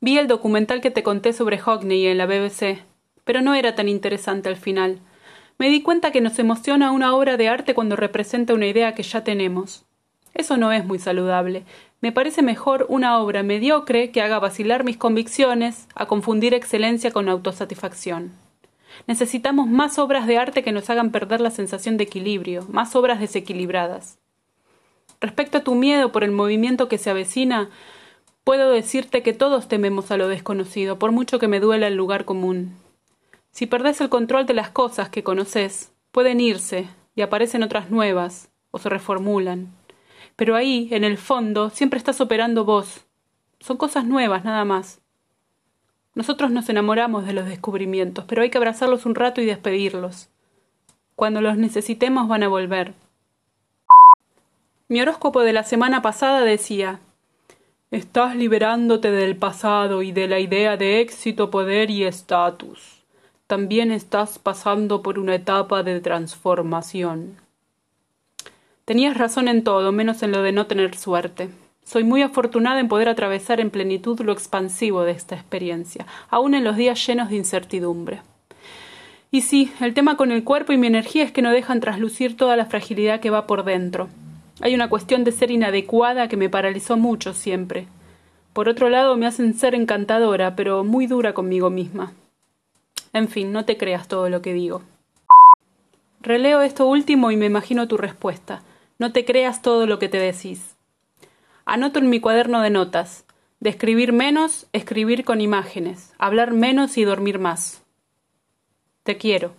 Vi el documental que te conté sobre Hockney en la BBC, pero no era tan interesante al final. Me di cuenta que nos emociona una obra de arte cuando representa una idea que ya tenemos. Eso no es muy saludable. Me parece mejor una obra mediocre que haga vacilar mis convicciones, a confundir excelencia con autosatisfacción. Necesitamos más obras de arte que nos hagan perder la sensación de equilibrio, más obras desequilibradas. Respecto a tu miedo por el movimiento que se avecina, puedo decirte que todos tememos a lo desconocido, por mucho que me duela el lugar común. Si perdés el control de las cosas que conoces, pueden irse y aparecen otras nuevas o se reformulan. Pero ahí, en el fondo, siempre estás operando vos. Son cosas nuevas, nada más. Nosotros nos enamoramos de los descubrimientos, pero hay que abrazarlos un rato y despedirlos. Cuando los necesitemos van a volver. Mi horóscopo de la semana pasada decía Estás liberándote del pasado y de la idea de éxito, poder y estatus también estás pasando por una etapa de transformación. Tenías razón en todo, menos en lo de no tener suerte. Soy muy afortunada en poder atravesar en plenitud lo expansivo de esta experiencia, aun en los días llenos de incertidumbre. Y sí, el tema con el cuerpo y mi energía es que no dejan traslucir toda la fragilidad que va por dentro. Hay una cuestión de ser inadecuada que me paralizó mucho siempre. Por otro lado, me hacen ser encantadora, pero muy dura conmigo misma. En fin, no te creas todo lo que digo. Releo esto último y me imagino tu respuesta. No te creas todo lo que te decís. Anoto en mi cuaderno de notas. De escribir menos, escribir con imágenes. Hablar menos y dormir más. Te quiero.